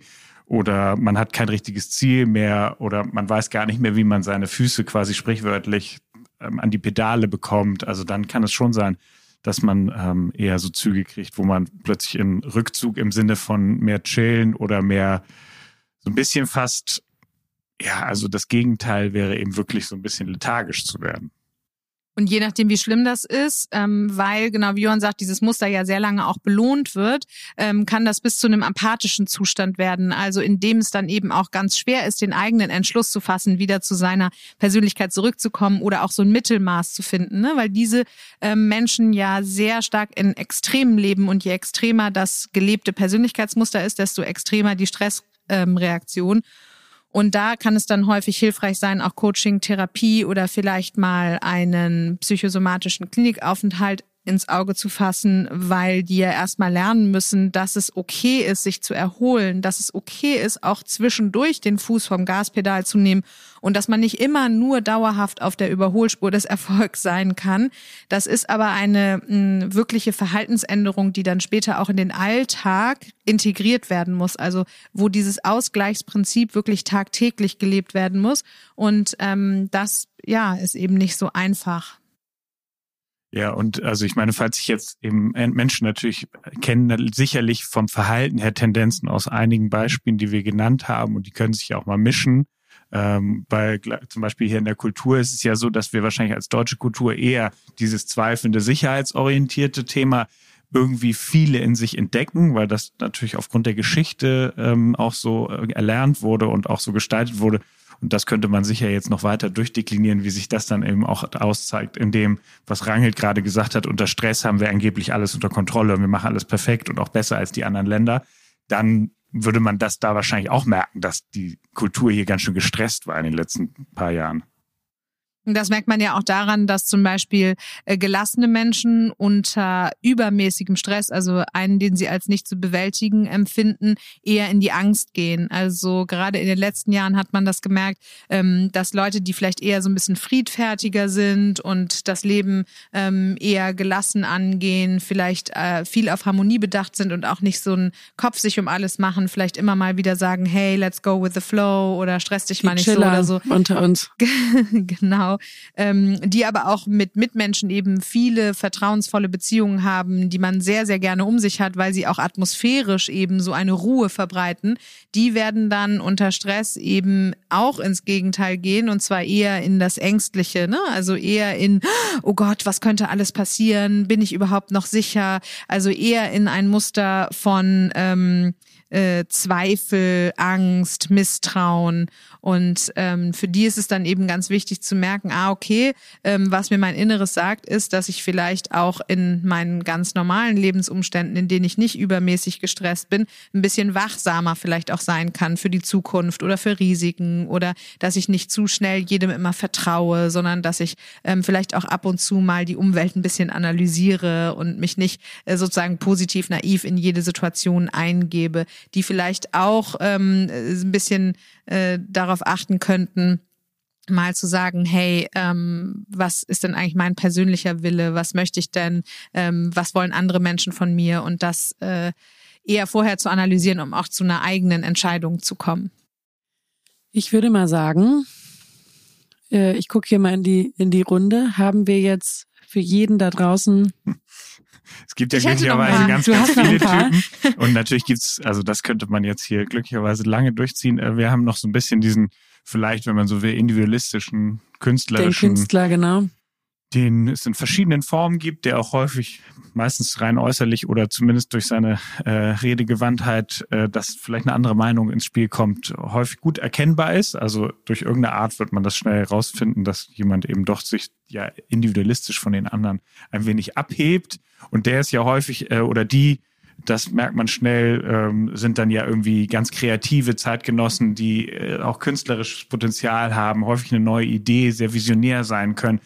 oder man hat kein richtiges Ziel mehr oder man weiß gar nicht mehr, wie man seine Füße quasi sprichwörtlich ähm, an die Pedale bekommt. Also dann kann es schon sein, dass man ähm, eher so Züge kriegt, wo man plötzlich in Rückzug im Sinne von mehr chillen oder mehr so ein bisschen fast, ja, also das Gegenteil wäre eben wirklich so ein bisschen lethargisch zu werden. Und je nachdem, wie schlimm das ist, ähm, weil, genau wie Johann sagt, dieses Muster ja sehr lange auch belohnt wird, ähm, kann das bis zu einem apathischen Zustand werden. Also in dem es dann eben auch ganz schwer ist, den eigenen Entschluss zu fassen, wieder zu seiner Persönlichkeit zurückzukommen oder auch so ein Mittelmaß zu finden. Ne? Weil diese ähm, Menschen ja sehr stark in Extremen leben und je extremer das gelebte Persönlichkeitsmuster ist, desto extremer die Stressreaktion. Und da kann es dann häufig hilfreich sein, auch Coaching, Therapie oder vielleicht mal einen psychosomatischen Klinikaufenthalt ins Auge zu fassen, weil die ja erstmal lernen müssen, dass es okay ist, sich zu erholen, dass es okay ist, auch zwischendurch den Fuß vom Gaspedal zu nehmen und dass man nicht immer nur dauerhaft auf der Überholspur des (laughs) Erfolgs sein kann. Das ist aber eine mh, wirkliche Verhaltensänderung, die dann später auch in den Alltag integriert werden muss, also wo dieses Ausgleichsprinzip wirklich tagtäglich gelebt werden muss und ähm, das ja ist eben nicht so einfach. Ja, und also ich meine, falls ich jetzt eben Menschen natürlich kennen, sicherlich vom Verhalten her Tendenzen aus einigen Beispielen, die wir genannt haben, und die können sich ja auch mal mischen. Ähm, bei zum Beispiel hier in der Kultur ist es ja so, dass wir wahrscheinlich als deutsche Kultur eher dieses zweifelnde, sicherheitsorientierte Thema irgendwie viele in sich entdecken, weil das natürlich aufgrund der Geschichte ähm, auch so äh, erlernt wurde und auch so gestaltet wurde. Und das könnte man sicher jetzt noch weiter durchdeklinieren, wie sich das dann eben auch auszeigt, in dem, was Rangelt gerade gesagt hat, unter Stress haben wir angeblich alles unter Kontrolle und wir machen alles perfekt und auch besser als die anderen Länder. Dann würde man das da wahrscheinlich auch merken, dass die Kultur hier ganz schön gestresst war in den letzten paar Jahren. Das merkt man ja auch daran, dass zum Beispiel äh, gelassene Menschen unter übermäßigem Stress, also einen, den sie als nicht zu bewältigen empfinden, eher in die Angst gehen. Also gerade in den letzten Jahren hat man das gemerkt, ähm, dass Leute, die vielleicht eher so ein bisschen friedfertiger sind und das Leben ähm, eher gelassen angehen, vielleicht äh, viel auf Harmonie bedacht sind und auch nicht so einen Kopf sich um alles machen, vielleicht immer mal wieder sagen, hey, let's go with the flow oder stress dich mal nicht so oder so. Unter uns. (laughs) genau ähm, die aber auch mit Mitmenschen eben viele vertrauensvolle Beziehungen haben, die man sehr, sehr gerne um sich hat, weil sie auch atmosphärisch eben so eine Ruhe verbreiten, die werden dann unter Stress eben auch ins Gegenteil gehen und zwar eher in das Ängstliche, ne? also eher in, oh Gott, was könnte alles passieren? Bin ich überhaupt noch sicher? Also eher in ein Muster von ähm, äh, Zweifel, Angst, Misstrauen. Und ähm, für die ist es dann eben ganz wichtig zu merken, ah, okay, ähm, was mir mein Inneres sagt, ist, dass ich vielleicht auch in meinen ganz normalen Lebensumständen, in denen ich nicht übermäßig gestresst bin, ein bisschen wachsamer vielleicht auch sein kann für die Zukunft oder für Risiken oder dass ich nicht zu schnell jedem immer vertraue, sondern dass ich ähm, vielleicht auch ab und zu mal die Umwelt ein bisschen analysiere und mich nicht äh, sozusagen positiv naiv in jede Situation eingebe die vielleicht auch ähm, ein bisschen äh, darauf achten könnten, mal zu sagen, hey, ähm, was ist denn eigentlich mein persönlicher Wille? Was möchte ich denn? Ähm, was wollen andere Menschen von mir? Und das äh, eher vorher zu analysieren, um auch zu einer eigenen Entscheidung zu kommen. Ich würde mal sagen, äh, ich gucke hier mal in die, in die Runde. Haben wir jetzt für jeden da draußen es gibt ja glücklicherweise ganz, ganz viele Typen. Und natürlich gibt's, also das könnte man jetzt hier glücklicherweise lange durchziehen. Äh, wir haben noch so ein bisschen diesen, vielleicht, wenn man so will, individualistischen, künstlerischen. Den Künstler, genau den es in verschiedenen Formen gibt, der auch häufig, meistens rein äußerlich oder zumindest durch seine äh, Redegewandtheit, äh, dass vielleicht eine andere Meinung ins Spiel kommt, häufig gut erkennbar ist. Also durch irgendeine Art wird man das schnell herausfinden, dass jemand eben doch sich ja individualistisch von den anderen ein wenig abhebt. Und der ist ja häufig, äh, oder die, das merkt man schnell, ähm, sind dann ja irgendwie ganz kreative Zeitgenossen, die äh, auch künstlerisches Potenzial haben, häufig eine neue Idee, sehr visionär sein können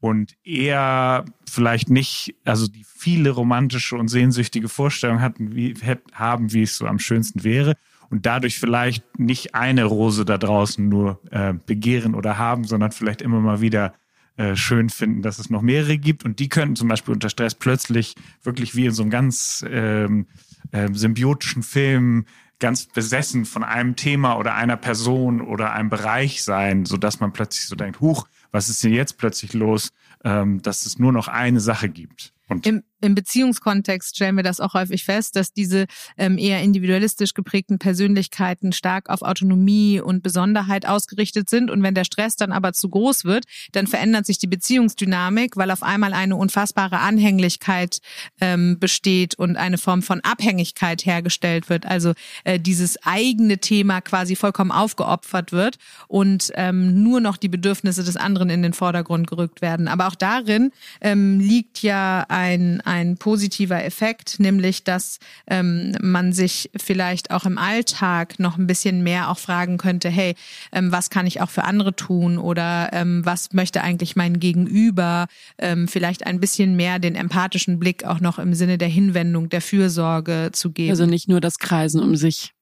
und eher vielleicht nicht, also die viele romantische und sehnsüchtige Vorstellungen hatten, wie, haben, wie es so am schönsten wäre und dadurch vielleicht nicht eine Rose da draußen nur äh, begehren oder haben, sondern vielleicht immer mal wieder äh, schön finden, dass es noch mehrere gibt. Und die könnten zum Beispiel unter Stress plötzlich wirklich wie in so einem ganz ähm, äh, symbiotischen Film ganz besessen von einem Thema oder einer Person oder einem Bereich sein, so dass man plötzlich so denkt, huch, was ist denn jetzt plötzlich los, ähm, dass es nur noch eine Sache gibt? Und Im, im Beziehungskontext stellen wir das auch häufig fest, dass diese ähm, eher individualistisch geprägten Persönlichkeiten stark auf Autonomie und Besonderheit ausgerichtet sind. Und wenn der Stress dann aber zu groß wird, dann verändert sich die Beziehungsdynamik, weil auf einmal eine unfassbare Anhänglichkeit ähm, besteht und eine Form von Abhängigkeit hergestellt wird. Also äh, dieses eigene Thema quasi vollkommen aufgeopfert wird und ähm, nur noch die Bedürfnisse des anderen in den Vordergrund gerückt werden. Aber auch darin ähm, liegt ja ein ein positiver Effekt, nämlich dass ähm, man sich vielleicht auch im Alltag noch ein bisschen mehr auch fragen könnte, hey, ähm, was kann ich auch für andere tun oder ähm, was möchte eigentlich mein Gegenüber, ähm, vielleicht ein bisschen mehr den empathischen Blick auch noch im Sinne der Hinwendung, der Fürsorge zu geben. Also nicht nur das Kreisen um sich.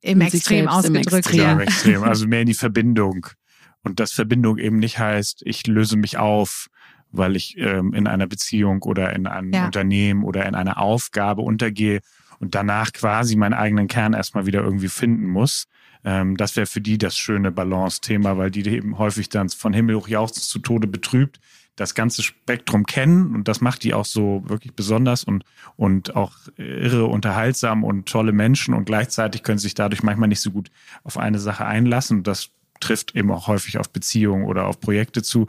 Im um Extrem ausgedrückt, im Extrem. ja. Im Extrem, also mehr in die Verbindung. Und dass Verbindung eben nicht heißt, ich löse mich auf, weil ich ähm, in einer Beziehung oder in einem ja. Unternehmen oder in einer Aufgabe untergehe und danach quasi meinen eigenen Kern erstmal wieder irgendwie finden muss. Ähm, das wäre für die das schöne Balance-Thema, weil die eben häufig dann von Himmel hoch jauchzend zu Tode betrübt das ganze Spektrum kennen und das macht die auch so wirklich besonders und, und auch irre unterhaltsam und tolle Menschen und gleichzeitig können sie sich dadurch manchmal nicht so gut auf eine Sache einlassen und das trifft eben auch häufig auf Beziehungen oder auf Projekte zu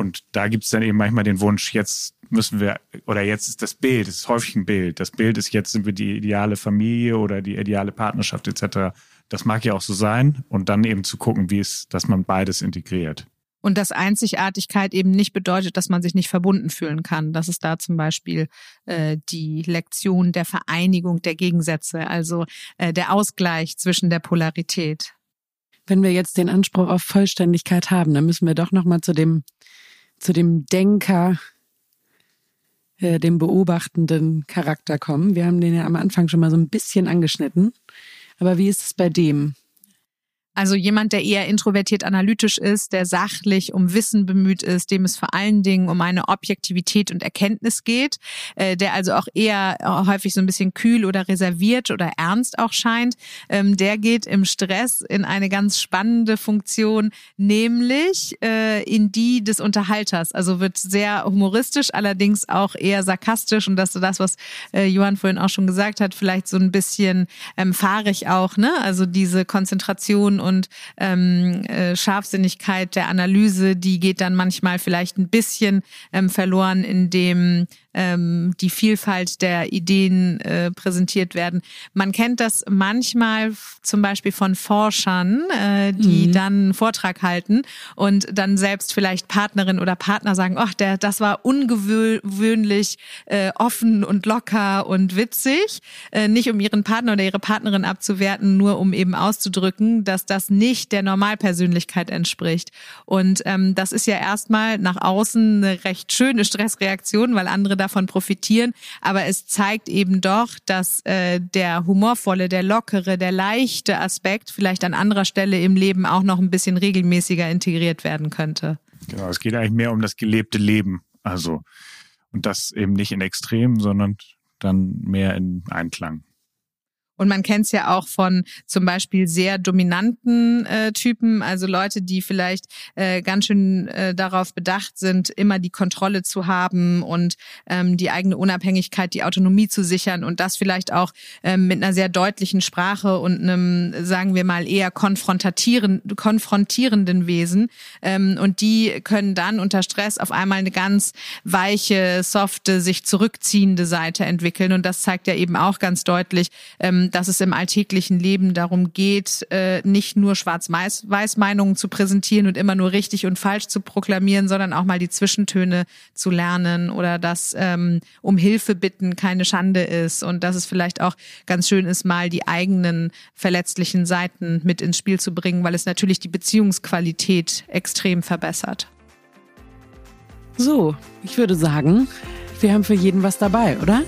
und da gibt es dann eben manchmal den Wunsch, jetzt müssen wir, oder jetzt ist das Bild, es ist häufig ein Bild. Das Bild ist, jetzt sind wir die ideale Familie oder die ideale Partnerschaft etc. Das mag ja auch so sein. Und dann eben zu gucken, wie es, dass man beides integriert. Und dass Einzigartigkeit eben nicht bedeutet, dass man sich nicht verbunden fühlen kann. Das ist da zum Beispiel äh, die Lektion der Vereinigung der Gegensätze, also äh, der Ausgleich zwischen der Polarität. Wenn wir jetzt den Anspruch auf Vollständigkeit haben, dann müssen wir doch nochmal zu dem zu dem Denker, äh, dem beobachtenden Charakter kommen. Wir haben den ja am Anfang schon mal so ein bisschen angeschnitten. Aber wie ist es bei dem? Also jemand, der eher introvertiert analytisch ist, der sachlich um Wissen bemüht ist, dem es vor allen Dingen um eine Objektivität und Erkenntnis geht, äh, der also auch eher äh, häufig so ein bisschen kühl oder reserviert oder ernst auch scheint, ähm, der geht im Stress in eine ganz spannende Funktion, nämlich äh, in die des Unterhalters. Also wird sehr humoristisch, allerdings auch eher sarkastisch und das ist das, was äh, Johann vorhin auch schon gesagt hat, vielleicht so ein bisschen ähm, fahrig auch, ne? Also diese Konzentration und ähm, äh, Scharfsinnigkeit der Analyse, die geht dann manchmal vielleicht ein bisschen ähm, verloren, indem ähm, die Vielfalt der Ideen äh, präsentiert werden. Man kennt das manchmal zum Beispiel von Forschern, äh, die mhm. dann einen Vortrag halten und dann selbst vielleicht Partnerin oder Partner sagen, ach, der, das war ungewöhnlich äh, offen und locker und witzig. Äh, nicht um ihren Partner oder ihre Partnerin abzuwerten, nur um eben auszudrücken, dass das nicht der Normalpersönlichkeit entspricht. Und ähm, das ist ja erstmal nach außen eine recht schöne Stressreaktion, weil andere davon profitieren. Aber es zeigt eben doch, dass äh, der humorvolle, der lockere, der leichte Aspekt vielleicht an anderer Stelle im Leben auch noch ein bisschen regelmäßiger integriert werden könnte. Genau, es geht eigentlich mehr um das gelebte Leben. Also, und das eben nicht in Extremen, sondern dann mehr in Einklang. Und man kennt es ja auch von zum Beispiel sehr dominanten äh, Typen, also Leute, die vielleicht äh, ganz schön äh, darauf bedacht sind, immer die Kontrolle zu haben und ähm, die eigene Unabhängigkeit, die Autonomie zu sichern und das vielleicht auch ähm, mit einer sehr deutlichen Sprache und einem, sagen wir mal, eher konfrontieren, konfrontierenden Wesen. Ähm, und die können dann unter Stress auf einmal eine ganz weiche, softe, sich zurückziehende Seite entwickeln. Und das zeigt ja eben auch ganz deutlich, ähm, dass es im alltäglichen Leben darum geht, äh, nicht nur Schwarz-Weiß-Meinungen zu präsentieren und immer nur richtig und falsch zu proklamieren, sondern auch mal die Zwischentöne zu lernen oder dass ähm, um Hilfe bitten keine Schande ist und dass es vielleicht auch ganz schön ist, mal die eigenen verletzlichen Seiten mit ins Spiel zu bringen, weil es natürlich die Beziehungsqualität extrem verbessert. So, ich würde sagen, wir haben für jeden was dabei, oder?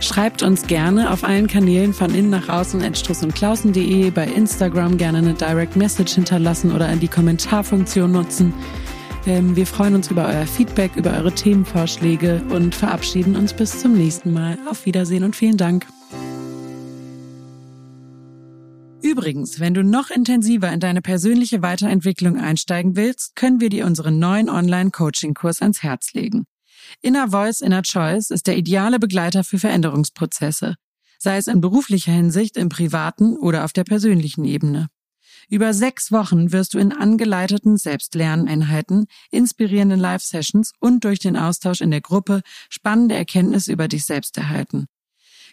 Schreibt uns gerne auf allen Kanälen von innen nach außen at strussundklausen.de, bei Instagram gerne eine Direct Message hinterlassen oder in die Kommentarfunktion nutzen. Ähm, wir freuen uns über euer Feedback, über eure Themenvorschläge und verabschieden uns bis zum nächsten Mal. Auf Wiedersehen und vielen Dank. Übrigens, wenn du noch intensiver in deine persönliche Weiterentwicklung einsteigen willst, können wir dir unseren neuen Online-Coaching-Kurs ans Herz legen. Inner Voice, Inner Choice ist der ideale Begleiter für Veränderungsprozesse, sei es in beruflicher Hinsicht, im privaten oder auf der persönlichen Ebene. Über sechs Wochen wirst du in angeleiteten Selbstlerneinheiten, inspirierenden Live-Sessions und durch den Austausch in der Gruppe spannende Erkenntnisse über dich selbst erhalten.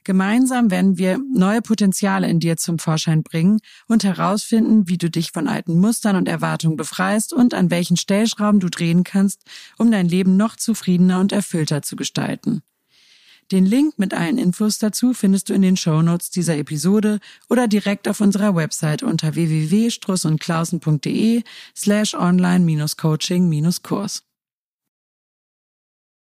Gemeinsam werden wir neue Potenziale in dir zum Vorschein bringen und herausfinden, wie du dich von alten Mustern und Erwartungen befreist und an welchen Stellschrauben du drehen kannst, um dein Leben noch zufriedener und erfüllter zu gestalten. Den Link mit allen Infos dazu findest du in den Show Notes dieser Episode oder direkt auf unserer Website unter www.strussundklausen.de slash online-coaching-kurs.